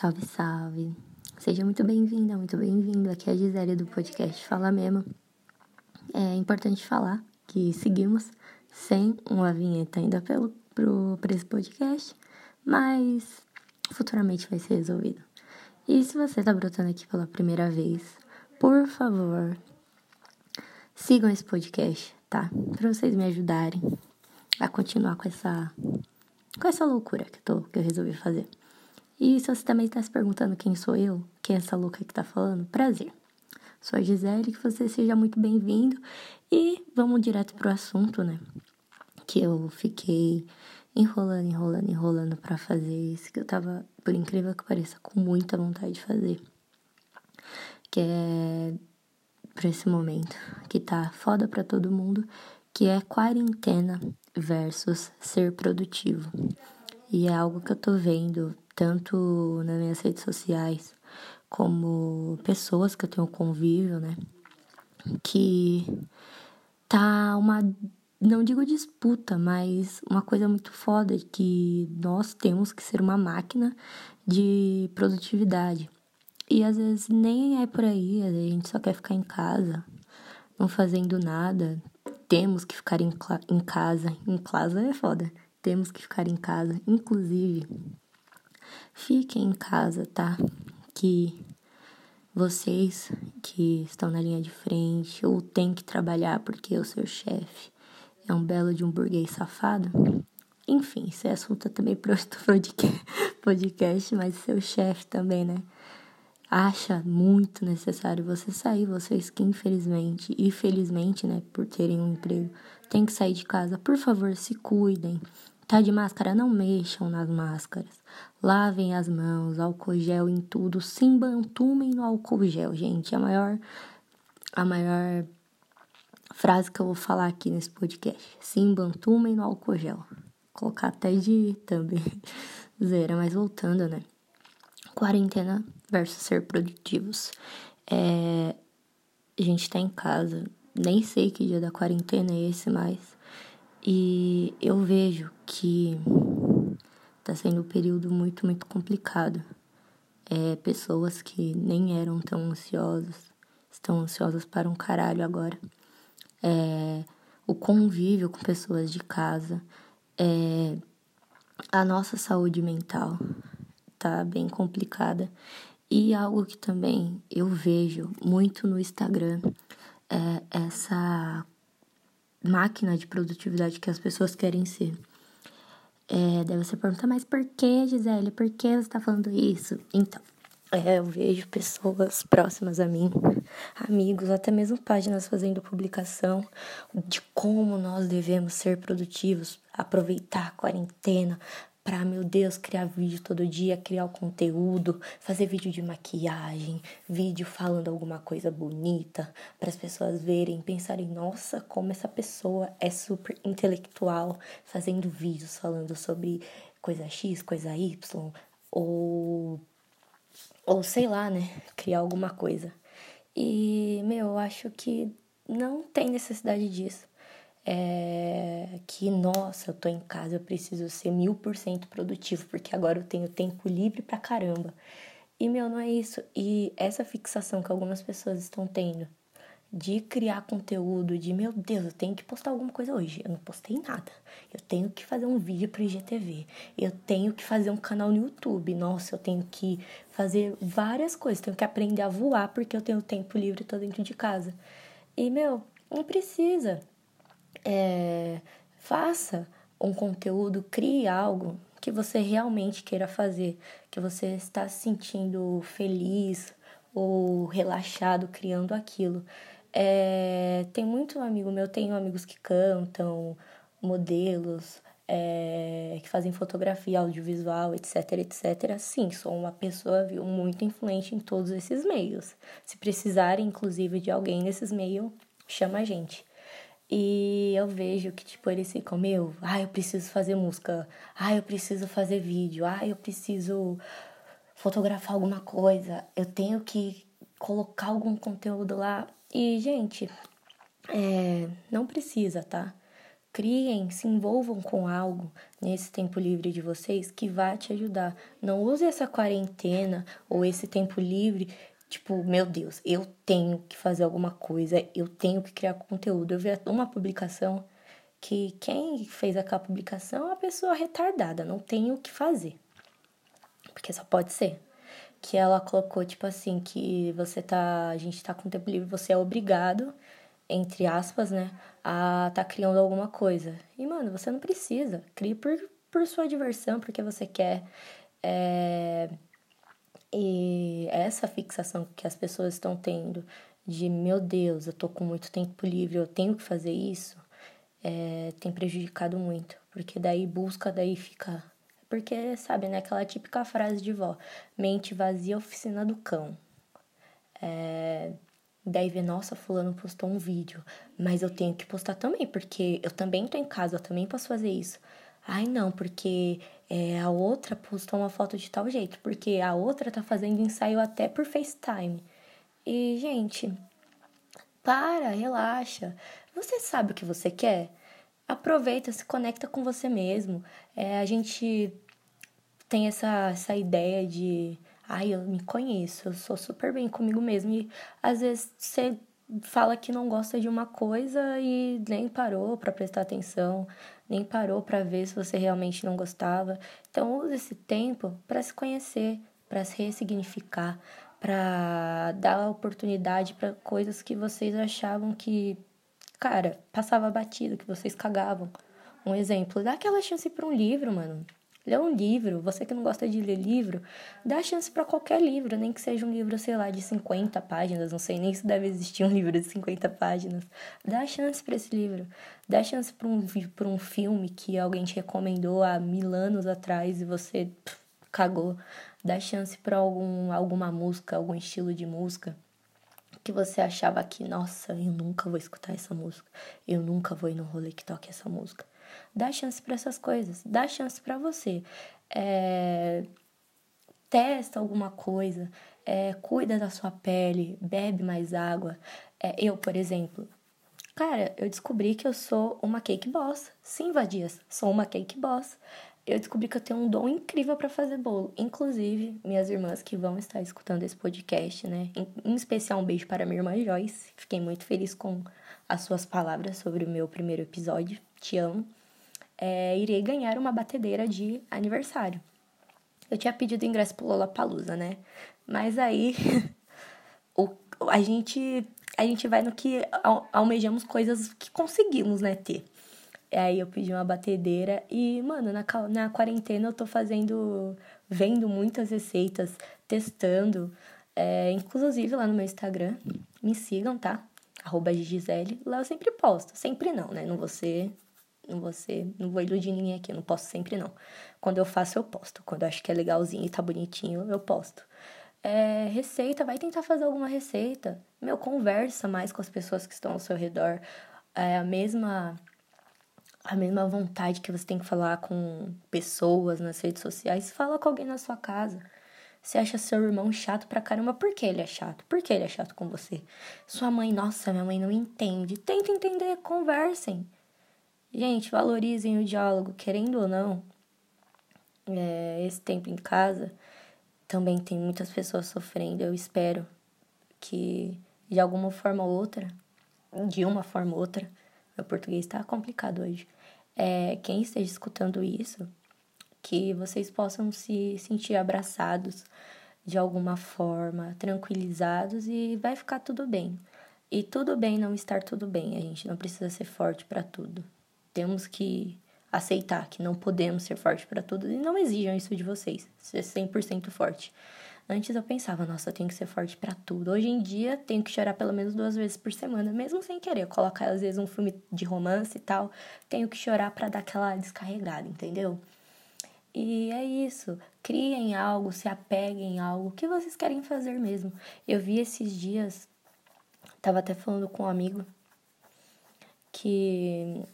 Salve, salve! Seja muito bem-vinda, muito bem-vindo. Aqui é a Gisele do podcast Fala Mesmo. É importante falar que seguimos sem uma vinheta ainda pelo, pro, pra esse podcast, mas futuramente vai ser resolvido. E se você tá brotando aqui pela primeira vez, por favor, sigam esse podcast, tá? Pra vocês me ajudarem a continuar com essa com essa loucura que, tô, que eu resolvi fazer. E se você também está se perguntando quem sou eu, quem é essa louca que está falando, prazer. Sou a Gisele, que você seja muito bem-vindo. E vamos direto pro assunto, né? Que eu fiquei enrolando, enrolando, enrolando para fazer isso, que eu tava, por incrível que pareça, com muita vontade de fazer. Que é pra esse momento, que tá foda pra todo mundo, que é quarentena versus ser produtivo. E é algo que eu tô vendo tanto nas minhas redes sociais como pessoas que eu tenho convívio, né? Que tá uma não digo disputa, mas uma coisa muito foda que nós temos que ser uma máquina de produtividade. E às vezes nem é por aí, a gente só quer ficar em casa, não fazendo nada, temos que ficar em, em casa. Em casa é foda. Temos que ficar em casa. Inclusive, fiquem em casa, tá? Que vocês que estão na linha de frente ou têm que trabalhar porque o seu chefe é um belo de um burguês safado. Enfim, isso é assunto também para outro podcast, mas seu chefe também, né? Acha muito necessário você sair, vocês que infelizmente e felizmente, né, por terem um emprego, tem que sair de casa, por favor, se cuidem. Tá de máscara? Não mexam nas máscaras. Lavem as mãos, álcool gel em tudo. Se embantumem no álcool gel, gente. A maior, a maior frase que eu vou falar aqui nesse podcast. Se embantumem no álcool gel. Vou colocar até de também. Zera, mas voltando, né? Quarentena versus ser produtivos. É, a gente tá em casa, nem sei que dia da quarentena é esse mais. E eu vejo que tá sendo um período muito, muito complicado. É, pessoas que nem eram tão ansiosas, estão ansiosas para um caralho agora. É, o convívio com pessoas de casa, é, a nossa saúde mental tá bem complicada. E algo que também eu vejo muito no Instagram é essa máquina de produtividade que as pessoas querem ser. É, deve você perguntar, mas por que, Gisele? Por que você está falando isso? Então, é, eu vejo pessoas próximas a mim, amigos, até mesmo páginas fazendo publicação de como nós devemos ser produtivos, aproveitar a quarentena para, meu Deus, criar vídeo todo dia, criar o conteúdo, fazer vídeo de maquiagem, vídeo falando alguma coisa bonita, para as pessoas verem, pensarem, nossa, como essa pessoa é super intelectual, fazendo vídeos falando sobre coisa X, coisa Y, ou ou sei lá, né, criar alguma coisa. E, meu, eu acho que não tem necessidade disso é, que, nossa, eu tô em casa, eu preciso ser mil por cento produtivo, porque agora eu tenho tempo livre pra caramba. E, meu, não é isso. E essa fixação que algumas pessoas estão tendo de criar conteúdo, de, meu Deus, eu tenho que postar alguma coisa hoje. Eu não postei nada. Eu tenho que fazer um vídeo pro IGTV. Eu tenho que fazer um canal no YouTube. Nossa, eu tenho que fazer várias coisas. Tenho que aprender a voar porque eu tenho tempo livre, tô dentro de casa. E, meu, não precisa é, faça um conteúdo, crie algo que você realmente queira fazer, que você está se sentindo feliz ou relaxado criando aquilo. É, tem muito amigo meu, tenho amigos que cantam, modelos, é, que fazem fotografia, audiovisual, etc, etc. Sim, sou uma pessoa viu, muito influente em todos esses meios. Se precisarem, inclusive, de alguém nesses meios, chama a gente. E eu vejo que, tipo, eles ficam, meu, ah, eu preciso fazer música, ah, eu preciso fazer vídeo, ah, eu preciso fotografar alguma coisa, eu tenho que colocar algum conteúdo lá. E, gente, é, não precisa, tá? Criem, se envolvam com algo nesse tempo livre de vocês que vai te ajudar. Não use essa quarentena ou esse tempo livre Tipo, meu Deus, eu tenho que fazer alguma coisa, eu tenho que criar conteúdo. Eu vi uma publicação que quem fez aquela publicação é uma pessoa retardada, não tem o que fazer. Porque só pode ser. Que ela colocou, tipo assim, que você tá. A gente tá com tempo livre, você é obrigado, entre aspas, né? A tá criando alguma coisa. E, mano, você não precisa. Crie por, por sua diversão, porque você quer. É e essa fixação que as pessoas estão tendo de meu Deus, eu tô com muito tempo livre, eu tenho que fazer isso, é, tem prejudicado muito. Porque daí busca, daí fica. Porque, sabe, né? Aquela típica frase de vó: mente vazia, oficina do cão. É, daí vê, nossa, fulano postou um vídeo, mas eu tenho que postar também, porque eu também tô em casa, eu também posso fazer isso. Ai, não, porque é, a outra postou uma foto de tal jeito, porque a outra tá fazendo ensaio até por FaceTime. E, gente, para, relaxa. Você sabe o que você quer? Aproveita, se conecta com você mesmo. É, a gente tem essa, essa ideia de, ai, eu me conheço, eu sou super bem comigo mesmo. E às vezes você fala que não gosta de uma coisa e nem parou para prestar atenção nem parou para ver se você realmente não gostava. Então, use esse tempo para se conhecer, para se ressignificar, para dar oportunidade para coisas que vocês achavam que, cara, passava batido, que vocês cagavam. Um exemplo, dá aquela chance para um livro, mano. Lê um livro, você que não gosta de ler livro, dá chance para qualquer livro, nem que seja um livro, sei lá, de 50 páginas, não sei nem se deve existir um livro de 50 páginas. Dá chance para esse livro. Dá chance para um, pra um filme que alguém te recomendou há mil anos atrás e você pff, cagou. Dá chance para algum, alguma música, algum estilo de música que você achava que, nossa, eu nunca vou escutar essa música, eu nunca vou ir no rolê que toque essa música. Dá chance para essas coisas, dá chance para você. É... Testa alguma coisa, é... cuida da sua pele, bebe mais água. É, eu, por exemplo, cara, eu descobri que eu sou uma cake boss. Sim, Vadias, sou uma cake boss. Eu descobri que eu tenho um dom incrível para fazer bolo. Inclusive, minhas irmãs que vão estar escutando esse podcast, né? Em, especial, um beijo para minha irmã Joyce. Fiquei muito feliz com as suas palavras sobre o meu primeiro episódio. Te amo é, irei ganhar uma batedeira de aniversário. Eu tinha pedido ingresso pro Lollapalooza, né? Mas aí o, a gente a gente vai no que almejamos coisas que conseguimos, né, ter. Aí eu pedi uma batedeira e, mano, na, na quarentena eu tô fazendo, vendo muitas receitas, testando. É, inclusive lá no meu Instagram, me sigam, tá? Arroba Gisele. Lá eu sempre posto. Sempre não, né? Não vou ser não vou ser, não vou iludir ninguém aqui, eu não posto sempre não. Quando eu faço, eu posto. Quando eu acho que é legalzinho e tá bonitinho, eu posto. É, receita, vai tentar fazer alguma receita. Meu, conversa mais com as pessoas que estão ao seu redor. É a mesma a mesma vontade que você tem que falar com pessoas nas redes sociais, fala com alguém na sua casa. Você acha seu irmão chato pra caramba, por que ele é chato? Por que ele é chato com você? Sua mãe, nossa, minha mãe não entende. Tenta entender, conversem. Gente, valorizem o diálogo, querendo ou não. É, esse tempo em casa também tem muitas pessoas sofrendo. Eu espero que de alguma forma ou outra, de uma forma ou outra, meu português está complicado hoje. É, quem esteja escutando isso, que vocês possam se sentir abraçados de alguma forma, tranquilizados e vai ficar tudo bem. E tudo bem não estar tudo bem, a gente não precisa ser forte para tudo temos que aceitar que não podemos ser fortes para tudo e não exijam isso de vocês, ser 100% forte. Antes eu pensava, nossa, eu tenho que ser forte para tudo. Hoje em dia, tenho que chorar pelo menos duas vezes por semana, mesmo sem querer. Colocar às vezes um filme de romance e tal, tenho que chorar para dar aquela descarregada, entendeu? E é isso. Criem algo, se apeguem em algo. O que vocês querem fazer mesmo? Eu vi esses dias, tava até falando com um amigo que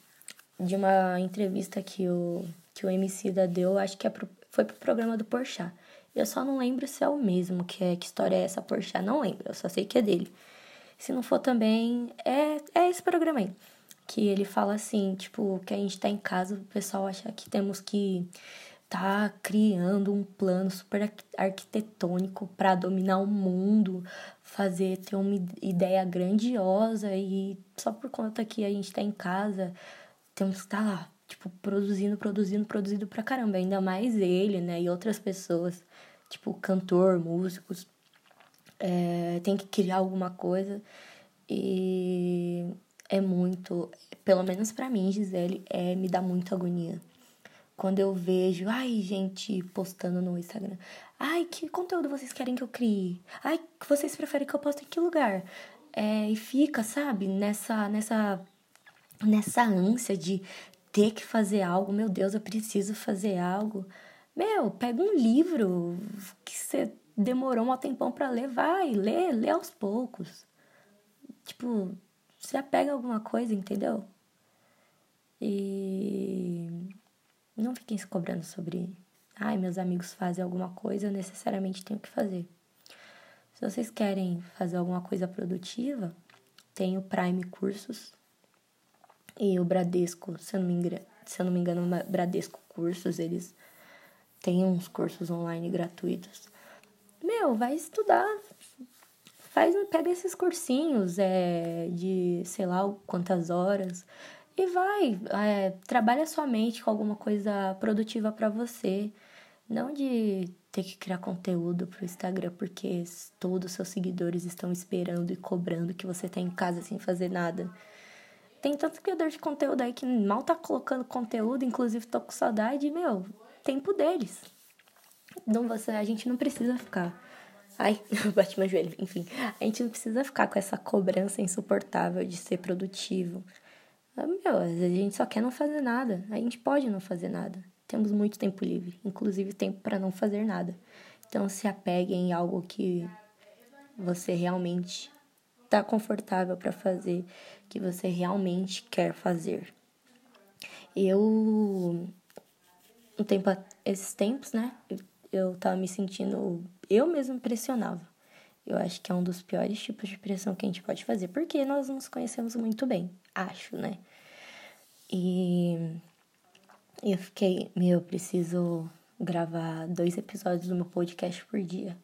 de uma entrevista que o, que o MC da deu, acho que é pro, foi pro programa do Porchat. Eu só não lembro se é o mesmo, que, é, que história é essa Porchat, não lembro, eu só sei que é dele. Se não for também, é, é esse programa aí. que ele fala assim, tipo, que a gente tá em casa, o pessoal acha que temos que tá criando um plano super arquitetônico para dominar o mundo, fazer ter uma ideia grandiosa e só por conta que a gente tá em casa, temos que tá lá, tipo, produzindo, produzindo, produzindo pra caramba, ainda mais ele, né, e outras pessoas, tipo, cantor, músicos, é, tem que criar alguma coisa e é muito, pelo menos para mim, Gisele, é, me dá muita agonia. Quando eu vejo, ai, gente postando no Instagram, ai, que conteúdo vocês querem que eu crie? Ai, vocês preferem que eu poste em que lugar? É, e fica, sabe, nessa, nessa, nessa ânsia de ter que fazer algo, meu Deus, eu preciso fazer algo. Meu, pega um livro que você demorou um tempão para ler, vai, lê, lê aos poucos. Tipo, se apega a alguma coisa, entendeu? E não fiquem se cobrando sobre, ai, meus amigos fazem alguma coisa, eu necessariamente tenho que fazer. Se vocês querem fazer alguma coisa produtiva, tem o Prime Cursos e o Bradesco, se eu não me engano, se eu não me engano, Bradesco Cursos, eles têm uns cursos online gratuitos. Meu, vai estudar, Faz, pega esses cursinhos é, de sei lá quantas horas e vai, é, trabalha sua mente com alguma coisa produtiva para você. Não de ter que criar conteúdo pro Instagram porque todos os seus seguidores estão esperando e cobrando que você tá em casa sem fazer nada. Tem tantos criadores de conteúdo aí que mal tá colocando conteúdo, inclusive tô com saudade, meu, tempo deles. Não, você, a gente não precisa ficar Ai, bati meu joelho. Enfim, a gente não precisa ficar com essa cobrança insuportável de ser produtivo. Ah, meu, a gente só quer não fazer nada. A gente pode não fazer nada. Temos muito tempo livre, inclusive tempo para não fazer nada. Então se apegue em algo que você realmente está confortável para fazer, que você realmente quer fazer. Eu, um tempo, esses tempos, né? eu tava me sentindo. Eu mesmo pressionava. Eu acho que é um dos piores tipos de pressão que a gente pode fazer, porque nós nos conhecemos muito bem, acho, né? E eu fiquei, meu, eu preciso gravar dois episódios do meu podcast por dia.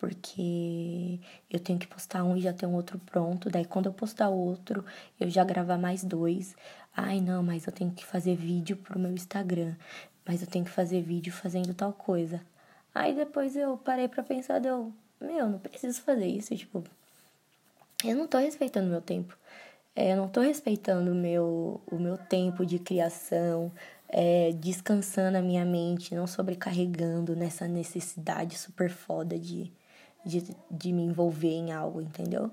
Porque eu tenho que postar um e já ter um outro pronto. Daí, quando eu postar outro, eu já gravar mais dois. Ai, não, mas eu tenho que fazer vídeo pro meu Instagram. Mas eu tenho que fazer vídeo fazendo tal coisa. Aí depois eu parei pra pensar, deu, meu, não preciso fazer isso, tipo, eu não tô respeitando meu tempo. É, eu não tô respeitando o meu, o meu tempo de criação, é, descansando a minha mente, não sobrecarregando nessa necessidade super foda de, de, de me envolver em algo, entendeu?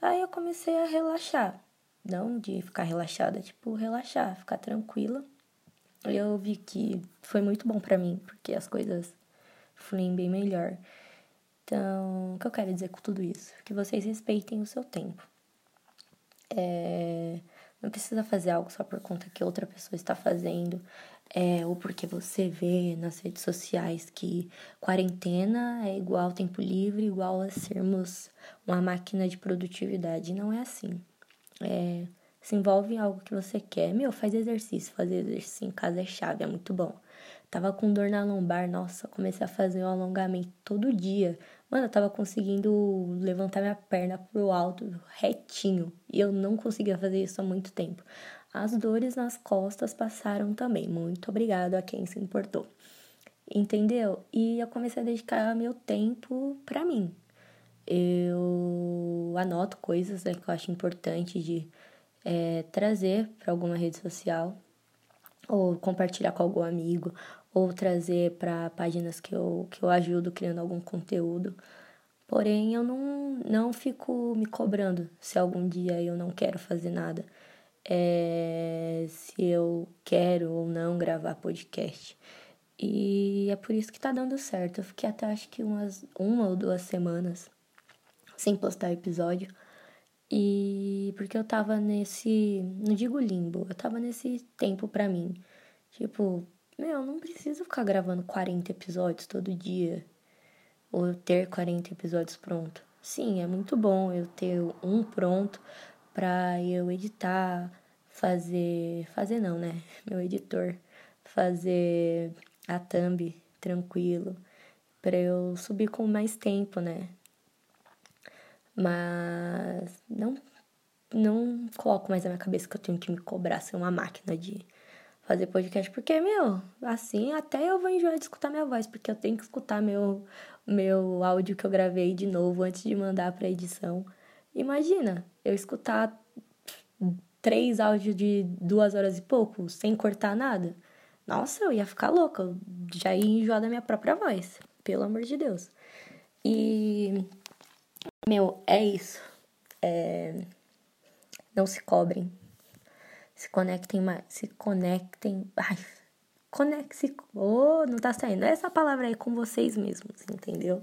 Aí eu comecei a relaxar. Não de ficar relaxada, tipo, relaxar, ficar tranquila. Eu vi que foi muito bom para mim, porque as coisas fluem bem melhor. Então, o que eu quero dizer com tudo isso? Que vocês respeitem o seu tempo. É, não precisa fazer algo só por conta que outra pessoa está fazendo, é, ou porque você vê nas redes sociais que quarentena é igual tempo livre, igual a sermos uma máquina de produtividade. Não é assim. É, se envolve em algo que você quer. Meu, faz exercício. Fazer exercício em casa é chave, é muito bom. Tava com dor na lombar, nossa, comecei a fazer um alongamento todo dia. Mano, eu tava conseguindo levantar minha perna pro alto, retinho. E eu não conseguia fazer isso há muito tempo. As dores nas costas passaram também. Muito obrigado a quem se importou. Entendeu? E eu comecei a dedicar meu tempo para mim. Eu anoto coisas né, que eu acho importante de é, trazer para alguma rede social, ou compartilhar com algum amigo, ou trazer para páginas que eu, que eu ajudo criando algum conteúdo. Porém, eu não, não fico me cobrando se algum dia eu não quero fazer nada. É, se eu quero ou não gravar podcast. E é por isso que tá dando certo. Eu fiquei até acho que umas uma ou duas semanas sem postar episódio. E porque eu tava nesse, não digo limbo, eu tava nesse tempo pra mim. Tipo, meu, não preciso ficar gravando 40 episódios todo dia. Ou ter 40 episódios pronto. Sim, é muito bom eu ter um pronto pra eu editar, fazer. Fazer não, né? Meu editor. Fazer a thumb tranquilo. Pra eu subir com mais tempo, né? Mas não, não coloco mais na minha cabeça que eu tenho que me cobrar ser uma máquina de fazer podcast, porque, meu, assim até eu vou enjoar de escutar minha voz, porque eu tenho que escutar meu, meu áudio que eu gravei de novo antes de mandar pra edição. Imagina, eu escutar três áudios de duas horas e pouco, sem cortar nada. Nossa, eu ia ficar louca, eu já ia enjoar da minha própria voz, pelo amor de Deus. E, meu, é isso. É... Não se cobrem. Se conectem mais. Se conectem. Ai, conecte-se. Oh, não tá saindo. Essa palavra aí com vocês mesmos, entendeu?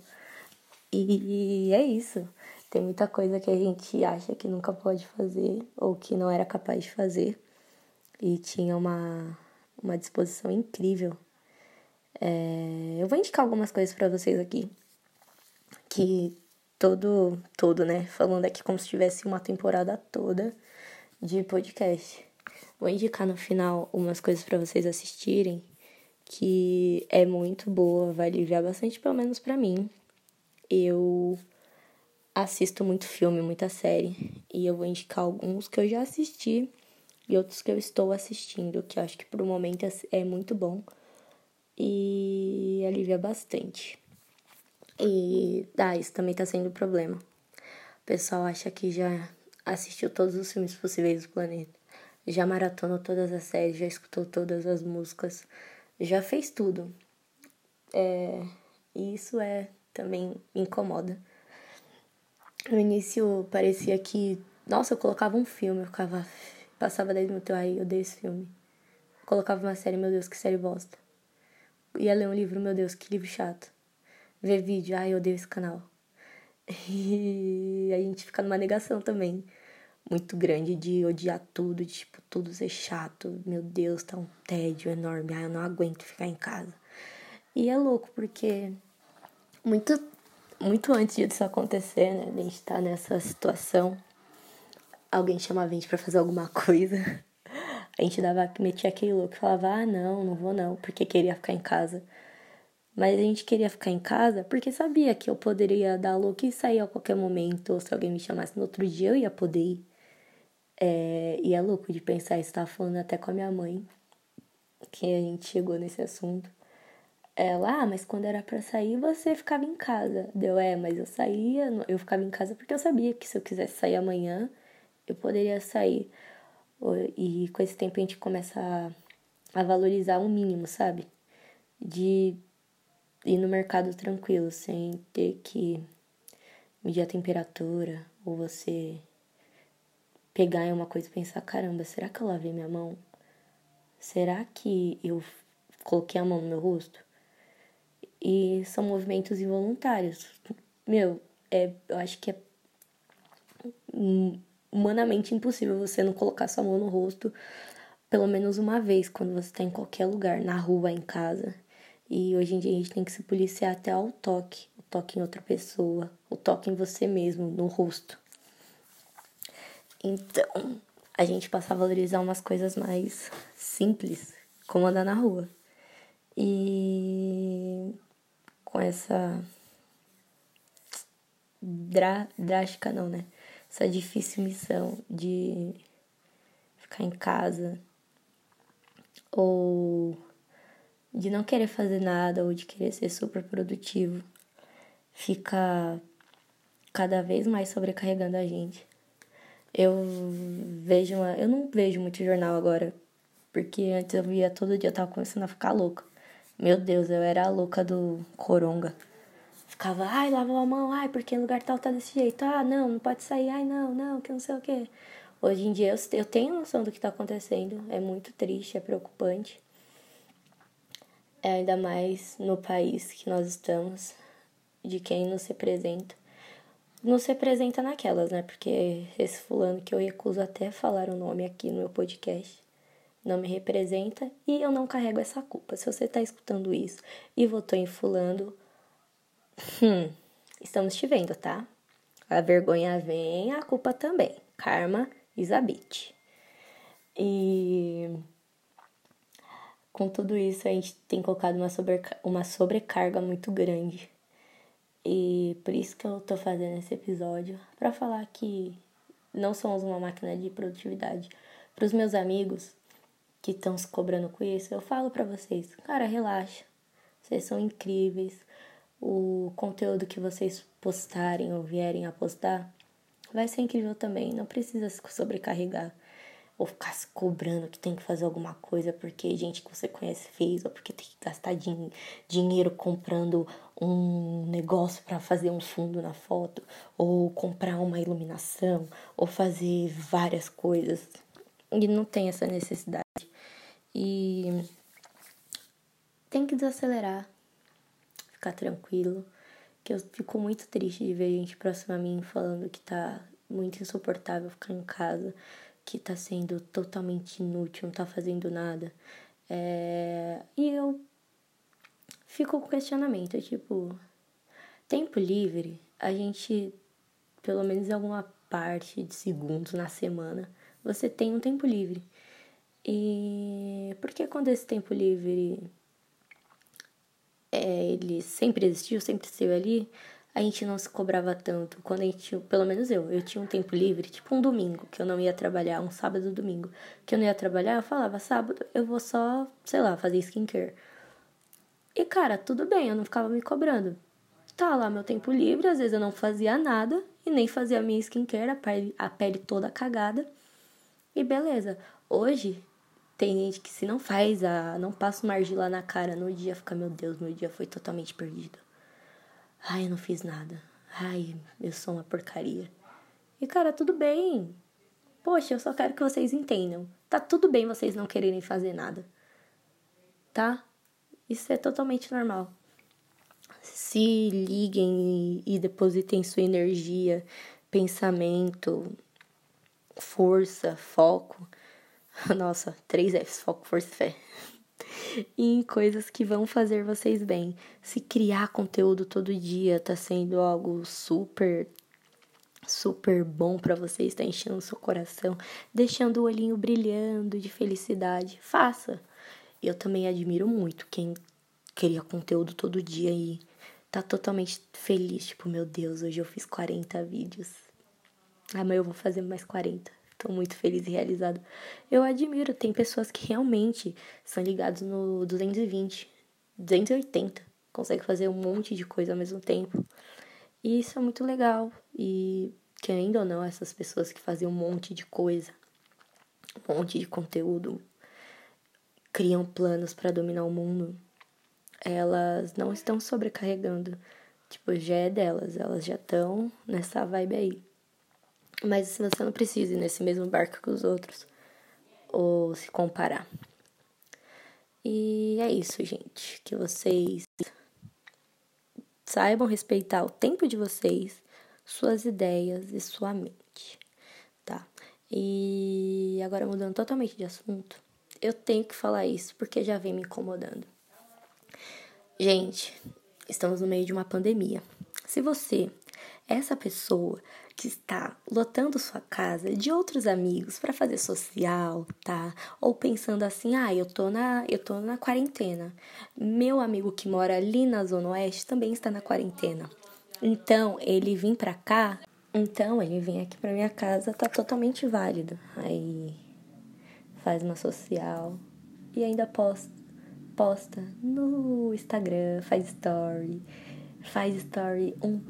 E é isso. Tem muita coisa que a gente acha que nunca pode fazer ou que não era capaz de fazer. E tinha uma, uma disposição incrível. É, eu vou indicar algumas coisas para vocês aqui. Que todo, todo, né? Falando aqui como se tivesse uma temporada toda de podcast. Vou indicar no final umas coisas para vocês assistirem que é muito boa, vai aliviar bastante, pelo menos para mim. Eu assisto muito filme, muita série, e eu vou indicar alguns que eu já assisti e outros que eu estou assistindo, que eu acho que por um momento é, é muito bom e alivia bastante. E ah, isso também tá sendo um problema. O pessoal acha que já assistiu todos os filmes possíveis do planeta, já maratonou todas as séries, já escutou todas as músicas, já fez tudo. É, e isso é também me incomoda. No início parecia que, nossa, eu colocava um filme, eu ficava, passava 10 minutos, ai, eu odeio esse filme. Colocava uma série, meu Deus, que série bosta. Ia ler um livro, meu Deus, que livro chato. Ver vídeo, ai, eu odeio esse canal. E a gente fica numa negação também muito grande de odiar tudo, de tipo, tudo ser chato. Meu Deus, tá um tédio enorme. Ai, eu não aguento ficar em casa. E é louco, porque muito muito antes disso acontecer, né? A gente tá nessa situação. Alguém chamava a gente pra fazer alguma coisa. A gente dava, metia aquele louco e falava, ah, não, não vou não, porque queria ficar em casa. Mas a gente queria ficar em casa porque sabia que eu poderia dar louco e sair a qualquer momento, ou se alguém me chamasse no outro dia, eu ia poder ir. É, e é louco de pensar, estava falando até com a minha mãe, que a gente chegou nesse assunto. Ela, ah, mas quando era para sair você ficava em casa. Deu, é, mas eu saía, eu ficava em casa porque eu sabia que se eu quisesse sair amanhã, eu poderia sair. E com esse tempo a gente começa a, a valorizar o mínimo, sabe? De ir no mercado tranquilo, sem ter que medir a temperatura, ou você pegar em uma coisa e pensar, caramba, será que eu lavei minha mão? Será que eu coloquei a mão no meu rosto? E são movimentos involuntários. Meu, é, eu acho que é humanamente impossível você não colocar sua mão no rosto pelo menos uma vez quando você está em qualquer lugar, na rua, em casa. E hoje em dia a gente tem que se policiar até ao toque, o toque em outra pessoa, o toque em você mesmo, no rosto. Então, a gente passa a valorizar umas coisas mais simples, como andar na rua. E com essa drá, drástica não, né? Essa difícil missão de ficar em casa ou de não querer fazer nada ou de querer ser super produtivo fica cada vez mais sobrecarregando a gente. Eu vejo uma, eu não vejo muito jornal agora, porque antes eu via todo dia, eu tava começando a ficar louca. Meu Deus, eu era a louca do coronga. Ficava, ai, lava a mão, ai, porque lugar tal tá desse jeito. Ah, não, não pode sair, ai, não, não, que não sei o quê. Hoje em dia eu, eu tenho noção do que tá acontecendo. É muito triste, é preocupante. É ainda mais no país que nós estamos, de quem nos representa. Nos representa naquelas, né? Porque esse fulano que eu recuso até falar o nome aqui no meu podcast não me representa e eu não carrego essa culpa. Se você está escutando isso e votou em fulano, hum, estamos te vendo, tá? A vergonha vem, a culpa também. Karma Isabite. E com tudo isso a gente tem colocado uma, sobreca uma sobrecarga muito grande. E por isso que eu tô fazendo esse episódio para falar que não somos uma máquina de produtividade. Para os meus amigos que estão se cobrando com isso, eu falo para vocês, cara, relaxa. Vocês são incríveis. O conteúdo que vocês postarem ou vierem a postar vai ser incrível também. Não precisa se sobrecarregar ou ficar se cobrando que tem que fazer alguma coisa porque gente que você conhece fez, ou porque tem que gastar din dinheiro comprando um negócio para fazer um fundo na foto, ou comprar uma iluminação, ou fazer várias coisas. E não tem essa necessidade. E tem que desacelerar, ficar tranquilo. Que eu fico muito triste de ver gente próxima a mim falando que tá muito insuportável ficar em casa que tá sendo totalmente inútil, não tá fazendo nada. É... E eu fico com questionamento, tipo, tempo livre, a gente, pelo menos em alguma parte de segundos na semana, você tem um tempo livre. E porque quando esse tempo livre é, ele sempre existiu, sempre esteve ali, a gente não se cobrava tanto. Quando a gente, pelo menos eu, eu tinha um tempo livre, tipo um domingo, que eu não ia trabalhar, um sábado domingo, que eu não ia trabalhar, eu falava, sábado eu vou só, sei lá, fazer skincare. E cara, tudo bem, eu não ficava me cobrando. Tá lá meu tempo livre, às vezes eu não fazia nada e nem fazia a minha skincare, a pele, a pele toda cagada. E beleza. Hoje tem gente que se não faz a, não passa uma argila na cara no dia, fica, meu Deus, meu dia foi totalmente perdido. Ai, eu não fiz nada. Ai, eu sou uma porcaria. E cara, tudo bem. Poxa, eu só quero que vocês entendam. Tá tudo bem vocês não quererem fazer nada. Tá? Isso é totalmente normal. Se liguem e depositem sua energia, pensamento, força, foco. Nossa, três Fs: foco, força e fé em coisas que vão fazer vocês bem. Se criar conteúdo todo dia tá sendo algo super super bom para vocês, tá enchendo o seu coração, deixando o olhinho brilhando de felicidade, faça. Eu também admiro muito quem cria conteúdo todo dia e tá totalmente feliz, tipo, meu Deus, hoje eu fiz 40 vídeos. Amanhã eu vou fazer mais 40. Tô muito feliz e realizado. Eu admiro, tem pessoas que realmente são ligados no 220, 280, consegue fazer um monte de coisa ao mesmo tempo. E isso é muito legal. E querendo ou não, essas pessoas que fazem um monte de coisa, um monte de conteúdo, criam planos para dominar o mundo, elas não estão sobrecarregando. Tipo, já é delas, elas já estão nessa vibe aí. Mas assim, você não precisa ir nesse mesmo barco que os outros ou se comparar. E é isso, gente. Que vocês saibam respeitar o tempo de vocês, suas ideias e sua mente, tá? E agora mudando totalmente de assunto, eu tenho que falar isso porque já vem me incomodando. Gente, estamos no meio de uma pandemia. Se você essa pessoa que está lotando sua casa de outros amigos para fazer social, tá? Ou pensando assim, ah, eu tô na, eu tô na quarentena. Meu amigo que mora ali na zona oeste também está na quarentena. Então, ele vir para cá, então ele vem aqui para minha casa, tá totalmente válido. Aí faz uma social e ainda posta posta no Instagram, faz story faz story um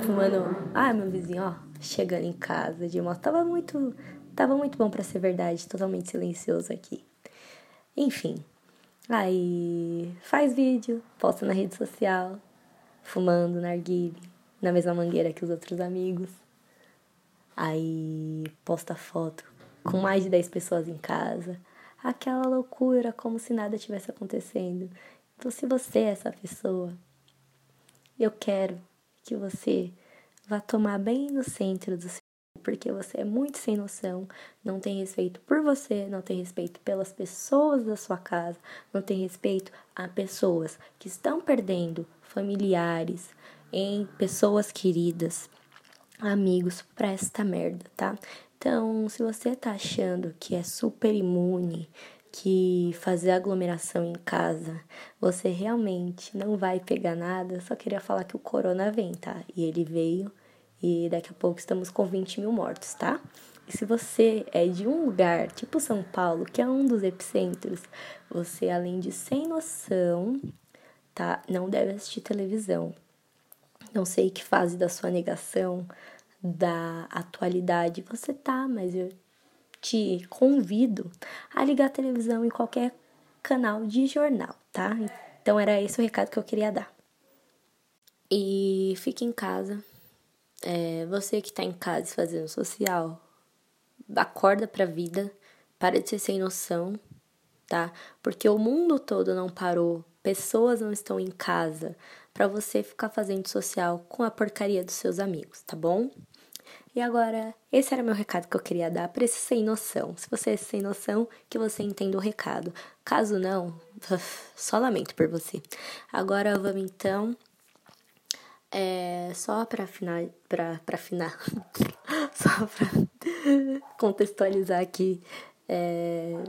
fumando. Ah, meu vizinho, ó, chegando em casa de moto. Tava muito, tava muito bom para ser verdade, totalmente silencioso aqui. Enfim, aí faz vídeo, posta na rede social, fumando narguile, na mesma mangueira que os outros amigos. Aí posta foto com mais de 10 pessoas em casa. Aquela loucura, como se nada tivesse acontecendo. Então, se você é essa pessoa, eu quero que você vá tomar bem no centro do seu porque você é muito sem noção, não tem respeito por você, não tem respeito pelas pessoas da sua casa, não tem respeito a pessoas que estão perdendo familiares, em pessoas queridas, amigos para esta merda, tá? Então, se você tá achando que é super imune, que fazer aglomeração em casa você realmente não vai pegar nada, só queria falar que o corona vem, tá? E ele veio e daqui a pouco estamos com 20 mil mortos, tá? E se você é de um lugar tipo São Paulo, que é um dos epicentros, você além de sem noção, tá? Não deve assistir televisão. Não sei que fase da sua negação da atualidade você tá, mas eu te convido a ligar a televisão em qualquer canal de jornal, tá? Então era esse o recado que eu queria dar. E fique em casa. É, você que tá em casa fazendo social, acorda pra vida, para de ser sem noção, tá? Porque o mundo todo não parou, pessoas não estão em casa para você ficar fazendo social com a porcaria dos seus amigos, tá bom? E agora, esse era meu recado que eu queria dar para esse sem noção. Se você é sem noção, que você entenda o recado. Caso não, só lamento por você. Agora vamos então. É, só para final, para para final, só para contextualizar aqui, é,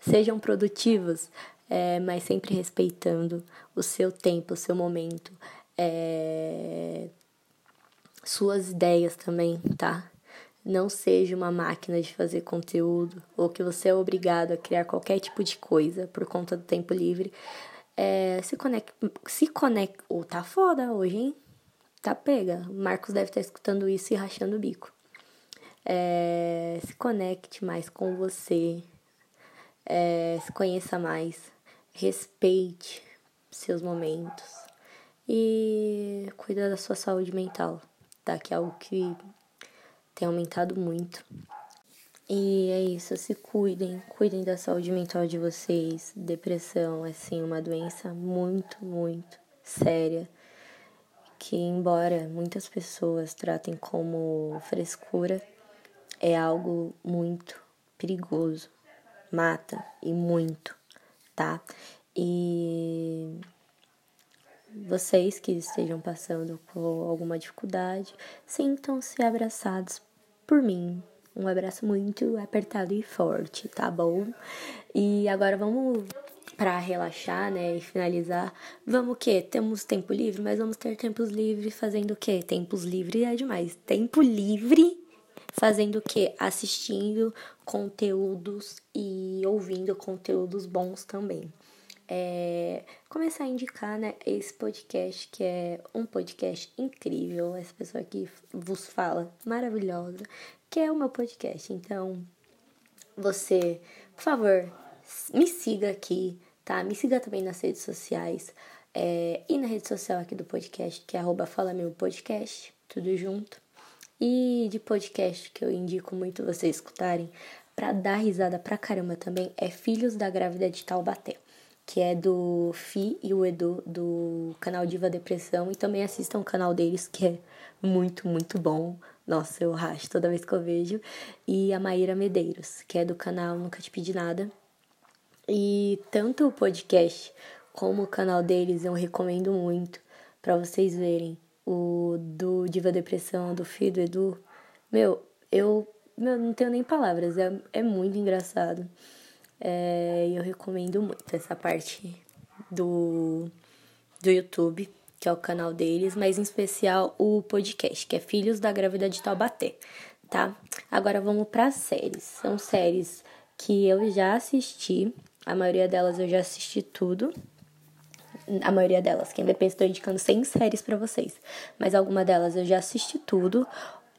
sejam produtivos, é, mas sempre respeitando o seu tempo, o seu momento. É, suas ideias também, tá? Não seja uma máquina de fazer conteúdo ou que você é obrigado a criar qualquer tipo de coisa por conta do tempo livre. É, se conecte. Se conecte. Oh, tá foda hoje, hein? Tá pega. O Marcos deve estar escutando isso e rachando o bico. É, se conecte mais com você. É, se conheça mais. Respeite seus momentos. E cuida da sua saúde mental tá? Que é algo que tem aumentado muito. E é isso, se cuidem, cuidem da saúde mental de vocês. Depressão é sim uma doença muito, muito séria. Que, embora muitas pessoas tratem como frescura, é algo muito perigoso. Mata e muito, tá? E vocês que estejam passando por alguma dificuldade, sintam-se abraçados por mim. Um abraço muito apertado e forte, tá bom? E agora vamos para relaxar, né, e finalizar. Vamos o quê? Temos tempo livre, mas vamos ter tempos livres fazendo o quê? Tempos livres é demais. Tempo livre fazendo o quê? Assistindo conteúdos e ouvindo conteúdos bons também é, começar a indicar né, esse podcast, que é um podcast incrível, essa pessoa que vos fala, maravilhosa, que é o meu podcast. Então, você, por favor, me siga aqui, tá? Me siga também nas redes sociais é, e na rede social aqui do podcast, que é arroba Fala Meu Podcast, tudo junto. E de podcast que eu indico muito vocês escutarem, para dar risada pra caramba também, é Filhos da Grávida de Taubaté que é do Fi e o Edu do canal Diva Depressão. E também assistam o canal deles, que é muito, muito bom. Nossa, eu racho toda vez que eu vejo. E a Maíra Medeiros, que é do canal Nunca Te Pedi Nada. E tanto o podcast como o canal deles eu recomendo muito para vocês verem. O do Diva Depressão, do Fi do Edu. Meu, eu meu, não tenho nem palavras, é, é muito engraçado. É, eu recomendo muito essa parte do, do YouTube, que é o canal deles, mas em especial o podcast, que é Filhos da Grávida de Taubaté, tá? Agora vamos para séries. São séries que eu já assisti, a maioria delas eu já assisti tudo. A maioria delas, quem depende, estou indicando 100 séries para vocês, mas alguma delas eu já assisti tudo.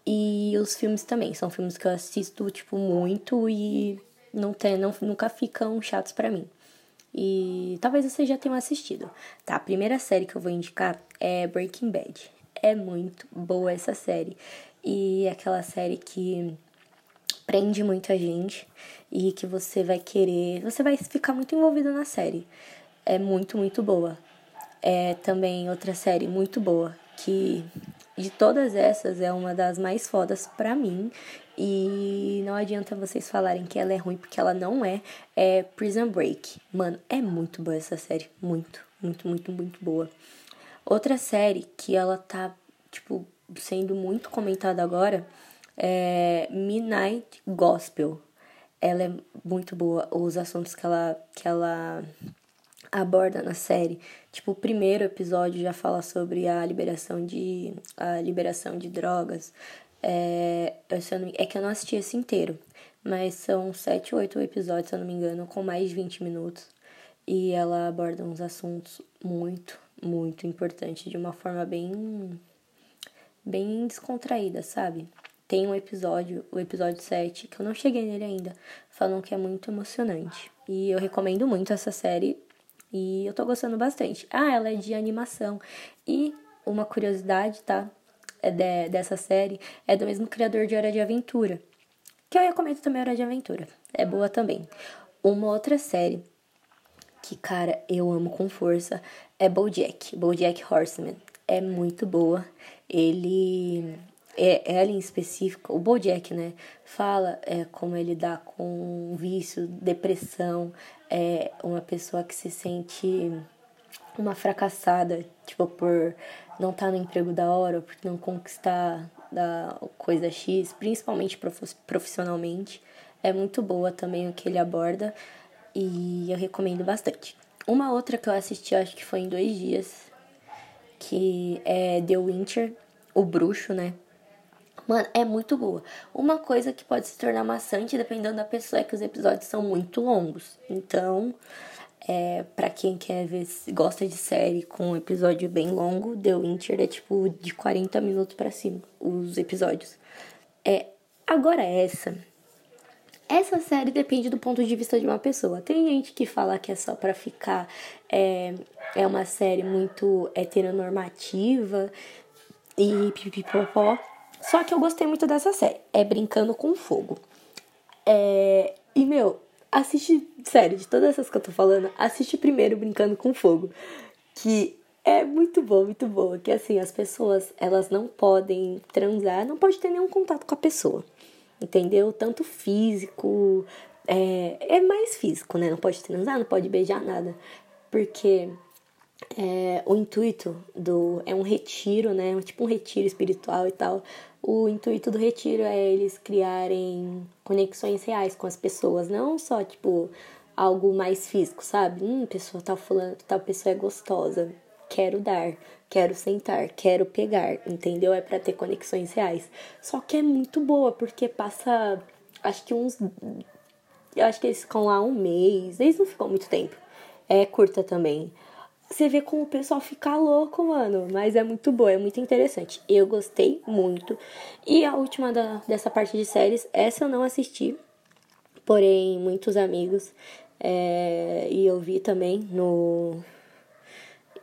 E os filmes também, são filmes que eu assisto, tipo, muito e não tem, não, nunca ficam chatos para mim. E talvez você já tenha assistido. Tá, a primeira série que eu vou indicar é Breaking Bad. É muito boa essa série. E é aquela série que prende muito a gente e que você vai querer, você vai ficar muito envolvido na série. É muito, muito boa. É também outra série muito boa que de todas essas é uma das mais fodas para mim e não adianta vocês falarem que ela é ruim, porque ela não é. É Prison Break. Mano, é muito boa essa série. Muito, muito, muito, muito boa. Outra série que ela tá, tipo, sendo muito comentada agora É Midnight Gospel. Ela é muito boa. Os assuntos que ela, que ela aborda na série. Tipo, o primeiro episódio já fala sobre a liberação de, a liberação de drogas. É, é que eu não assisti esse inteiro, mas são sete ou oito episódios, se eu não me engano, com mais de 20 minutos. E ela aborda uns assuntos muito, muito importantes de uma forma bem, bem descontraída, sabe? Tem um episódio, o episódio 7, que eu não cheguei nele ainda, falam que é muito emocionante. E eu recomendo muito essa série e eu tô gostando bastante. Ah, ela é de animação. E uma curiosidade, tá? É de, dessa série é do mesmo criador de Hora de Aventura. Que eu recomendo também Hora de Aventura. É boa também. Uma outra série que, cara, eu amo com força é BoJack. BoJack Horseman. É muito boa. Ele é, ela em específico, o Bojack, né, fala é, como ele dá com vício, depressão, é uma pessoa que se sente uma fracassada, tipo, por não tá no emprego da hora, por não conquistar da coisa X, principalmente profissionalmente. É muito boa também o que ele aborda e eu recomendo bastante. Uma outra que eu assisti, acho que foi em dois dias, que é The Winter, o bruxo, né? Mano, é muito boa. Uma coisa que pode se tornar maçante dependendo da pessoa é que os episódios são muito longos. Então, é, para quem quer ver, gosta de série com um episódio bem longo, The Winter é tipo de 40 minutos para cima, os episódios. É, agora essa. Essa série depende do ponto de vista de uma pessoa. Tem gente que fala que é só para ficar, é, é uma série muito heteronormativa e pipipopó. Só que eu gostei muito dessa série. É Brincando com Fogo. É... E, meu, assiste, sério, de todas essas que eu tô falando, assiste primeiro Brincando com Fogo. Que é muito bom, muito boa. Que assim, as pessoas, elas não podem transar, não pode ter nenhum contato com a pessoa. Entendeu? Tanto físico. É, é mais físico, né? Não pode transar, não pode beijar nada. Porque é, o intuito do. É um retiro, né? Tipo um retiro espiritual e tal. O intuito do retiro é eles criarem conexões reais com as pessoas, não só, tipo, algo mais físico, sabe? Hum, pessoa tá falando, tal pessoa é gostosa. Quero dar, quero sentar, quero pegar, entendeu? É para ter conexões reais. Só que é muito boa, porque passa, acho que uns. Eu acho que eles ficam lá um mês, eles não ficam muito tempo. É curta também. Você vê como o pessoal fica louco, mano. Mas é muito boa, é muito interessante. Eu gostei muito. E a última da, dessa parte de séries, essa eu não assisti. Porém, muitos amigos. É, e eu vi também no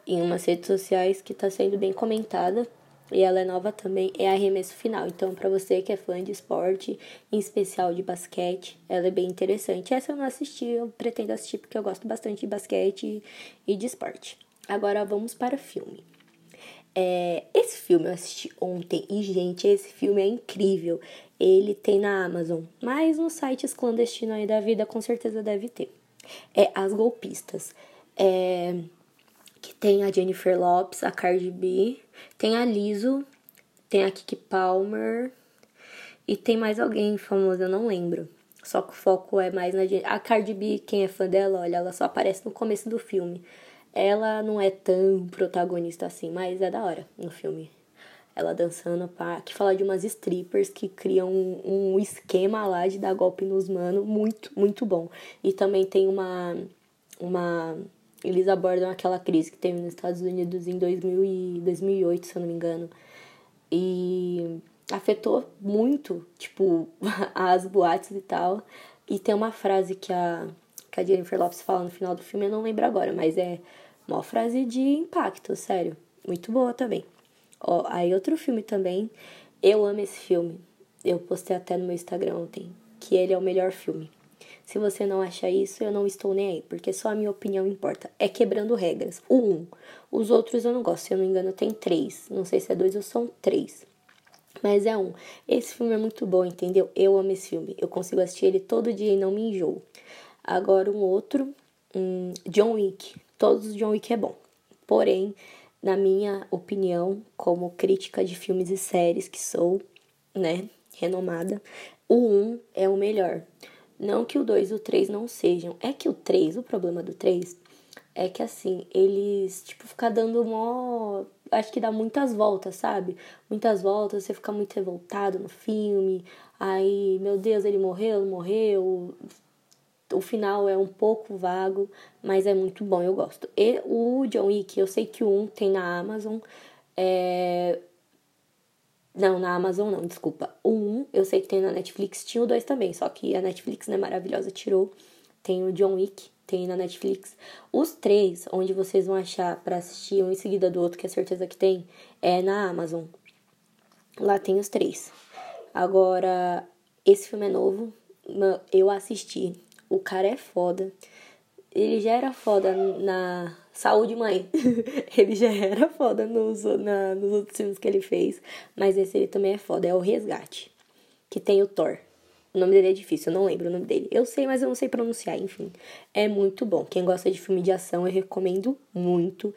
em umas redes sociais que tá sendo bem comentada. E ela é nova também, é arremesso final. Então, para você que é fã de esporte, em especial de basquete, ela é bem interessante. Essa eu não assisti, eu pretendo assistir porque eu gosto bastante de basquete e de esporte. Agora vamos para o filme. É, esse filme eu assisti ontem e, gente, esse filme é incrível. Ele tem na Amazon, mas nos sites clandestinos aí da vida com certeza deve ter. É As Golpistas. É, que tem a Jennifer Lopes, a Cardi B, tem a Liso, tem a Kiki Palmer e tem mais alguém famoso, eu não lembro. Só que o foco é mais na a Cardi B, quem é fã dela, olha, ela só aparece no começo do filme. Ela não é tão protagonista assim, mas é da hora no filme. Ela dançando, pá, que fala de umas strippers que criam um, um esquema lá de dar golpe nos mano, muito, muito bom. E também tem uma uma eles abordam aquela crise que teve nos Estados Unidos em 2000 e 2008, se eu não me engano. E afetou muito, tipo, as boates e tal. E tem uma frase que a, que a Jennifer Lopes fala no final do filme, eu não lembro agora, mas é uma frase de impacto, sério. Muito boa também. Ó, aí outro filme também. Eu amo esse filme. Eu postei até no meu Instagram ontem que ele é o melhor filme. Se você não acha isso, eu não estou nem aí, porque só a minha opinião importa. É quebrando regras. O um. Os outros eu não gosto, se eu não me engano, tem três. Não sei se é dois ou são três. Mas é um. Esse filme é muito bom, entendeu? Eu amo esse filme. Eu consigo assistir ele todo dia e não me enjoo. Agora um outro, um, John Wick. Todos os John Wick é bom. Porém, na minha opinião, como crítica de filmes e séries que sou, né? renomada. O 1 é o melhor. Não que o 2 e o 3 não sejam. É que o 3, o problema do 3 é que assim, eles, tipo, ficar dando mó. Acho que dá muitas voltas, sabe? Muitas voltas, você fica muito revoltado no filme. Aí, meu Deus, ele morreu, morreu. O final é um pouco vago, mas é muito bom, eu gosto. E o John Wick, eu sei que 1 tem na Amazon. É... Não, na Amazon não, desculpa. O 1 eu sei que tem na Netflix, tinha o 2 também, só que a Netflix, né, maravilhosa, tirou. Tem o John Wick, tem na Netflix. Os três, onde vocês vão achar para assistir um em seguida do outro, que é certeza que tem, é na Amazon. Lá tem os três. Agora, esse filme é novo, eu assisti. O cara é foda. Ele já era foda na Saúde Mãe. ele já era foda nos, na, nos outros filmes que ele fez. Mas esse ele também é foda. É o Resgate. Que tem o Thor. O nome dele é difícil, eu não lembro o nome dele. Eu sei, mas eu não sei pronunciar, enfim. É muito bom. Quem gosta de filme de ação, eu recomendo muito.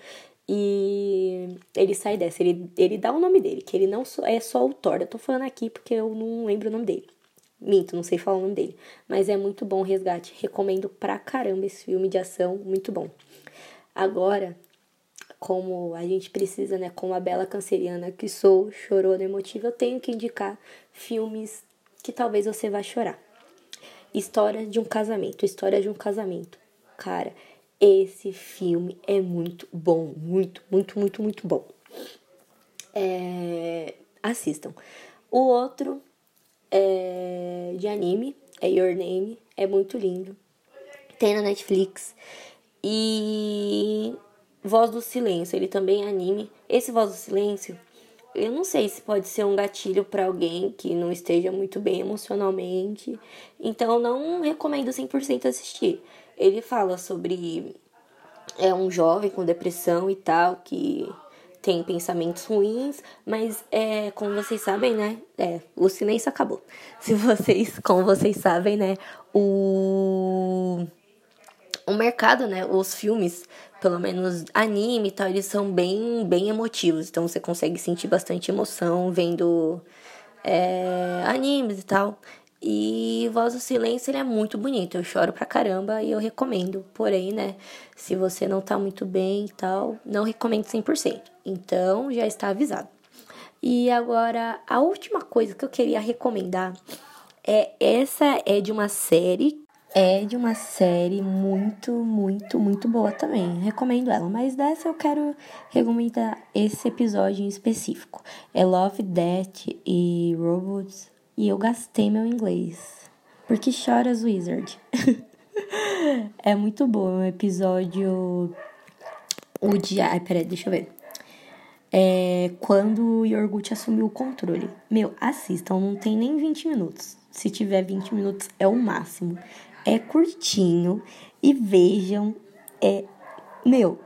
E ele sai dessa, ele, ele dá o nome dele, que ele não é só o Thor. Eu tô falando aqui porque eu não lembro o nome dele. Minto, não sei falar o nome dele. Mas é muito bom o resgate. Recomendo pra caramba esse filme de ação, muito bom. Agora, como a gente precisa, né, como a bela canceriana que sou, chorona emotiva, eu tenho que indicar filmes que talvez você vá chorar. História de um casamento, história de um casamento. Cara, esse filme é muito bom, muito, muito, muito, muito bom. É... Assistam. O outro é de anime, é Your Name, é muito lindo. Tem na Netflix. E Voz do Silêncio, ele também é anime. Esse Voz do Silêncio eu não sei se pode ser um gatilho para alguém que não esteja muito bem emocionalmente. Então, não recomendo 100% assistir. Ele fala sobre é um jovem com depressão e tal que tem pensamentos ruins, mas é, como vocês sabem, né? É, o silêncio acabou. Se vocês, como vocês sabem, né, o o mercado, né, os filmes pelo menos anime e tal, eles são bem, bem emotivos. Então você consegue sentir bastante emoção vendo é, animes e tal. E Voz do Silêncio ele é muito bonito. Eu choro pra caramba e eu recomendo. Porém, né, se você não tá muito bem e tal, não recomendo 100%. Então já está avisado. E agora, a última coisa que eu queria recomendar é essa é de uma série é de uma série muito, muito, muito boa também. Recomendo ela, mas dessa eu quero recomendar esse episódio em específico. É Love, Death e Robots. E eu gastei meu inglês. Porque choras Wizard. é muito bom, é um episódio. O dia. Ai, peraí, deixa eu ver. É quando o Yorgut assumiu o controle. Meu, assistam, não tem nem 20 minutos. Se tiver 20 minutos, é o máximo é curtinho e vejam, é meu,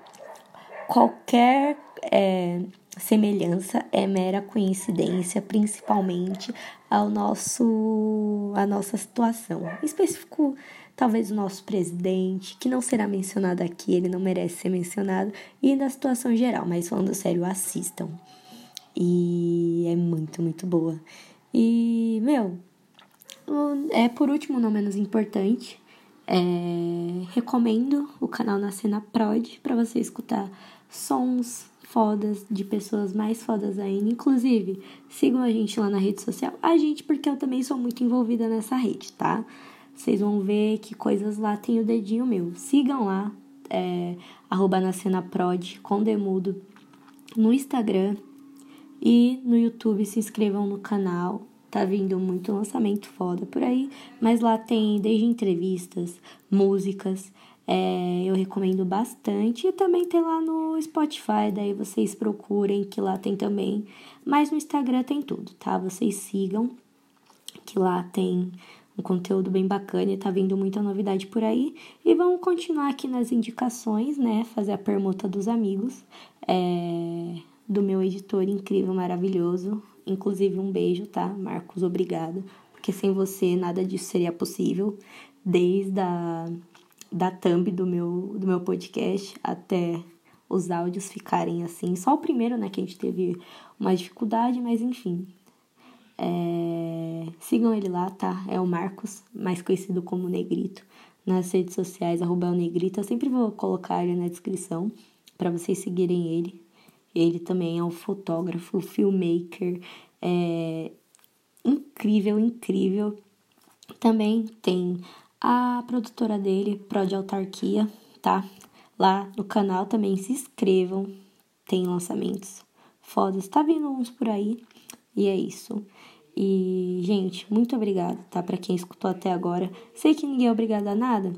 qualquer é, semelhança é mera coincidência, principalmente ao nosso a nossa situação. Em específico, talvez o nosso presidente, que não será mencionado aqui, ele não merece ser mencionado, e da situação geral, mas falando sério, assistam. E é muito, muito boa. E, meu, é por último, não menos importante, é, recomendo o canal Na Cena Prod para você escutar sons fodas de pessoas mais fodas ainda. Inclusive, sigam a gente lá na rede social. A gente, porque eu também sou muito envolvida nessa rede, tá? Vocês vão ver que coisas lá tem o dedinho meu. Sigam lá, é, arroba na cena prod, com demudo, no Instagram e no YouTube. Se inscrevam no canal. Tá vindo muito lançamento foda por aí, mas lá tem desde entrevistas, músicas, é, eu recomendo bastante. E também tem lá no Spotify, daí vocês procurem que lá tem também. Mas no Instagram tem tudo, tá? Vocês sigam, que lá tem um conteúdo bem bacana e tá vindo muita novidade por aí. E vamos continuar aqui nas indicações, né? Fazer a permuta dos amigos. É, do meu editor incrível, maravilhoso, Inclusive, um beijo, tá? Marcos, obrigada. Porque sem você nada disso seria possível. Desde a da thumb do meu, do meu podcast até os áudios ficarem assim. Só o primeiro, né, que a gente teve uma dificuldade, mas enfim. É... sigam ele lá, tá? É o Marcos, mais conhecido como Negrito, nas redes sociais, arroba o Negrito. Eu sempre vou colocar ele na descrição para vocês seguirem ele. Ele também é um fotógrafo, filmmaker, é incrível, incrível. Também tem a produtora dele, Pro de Autarquia, tá? Lá no canal também se inscrevam, tem lançamentos fodas, tá vindo uns por aí. E é isso. E, gente, muito obrigada, tá? Para quem escutou até agora. Sei que ninguém é obrigado a nada,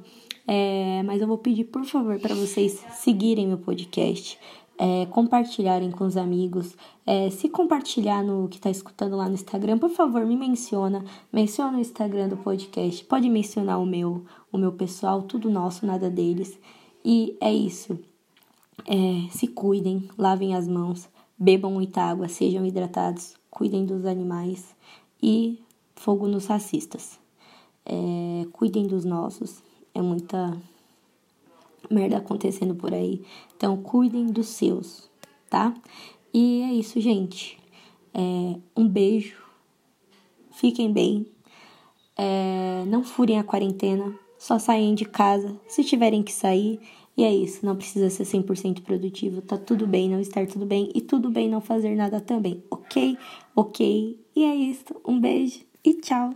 é, mas eu vou pedir, por favor, para vocês seguirem meu podcast, é, compartilharem com os amigos. É, se compartilhar no que está escutando lá no Instagram, por favor, me menciona. Menciona o Instagram do podcast. Pode mencionar o meu, o meu pessoal, tudo nosso, nada deles. E é isso. É, se cuidem, lavem as mãos, bebam muita água, sejam hidratados, cuidem dos animais e fogo nos racistas. É, cuidem dos nossos. É muita merda acontecendo por aí. Então, cuidem dos seus, tá? E é isso, gente. É, um beijo. Fiquem bem. É, não furem a quarentena. Só saem de casa se tiverem que sair. E é isso. Não precisa ser 100% produtivo. Tá tudo bem não estar tudo bem. E tudo bem não fazer nada também. Ok? Ok? E é isso. Um beijo e tchau.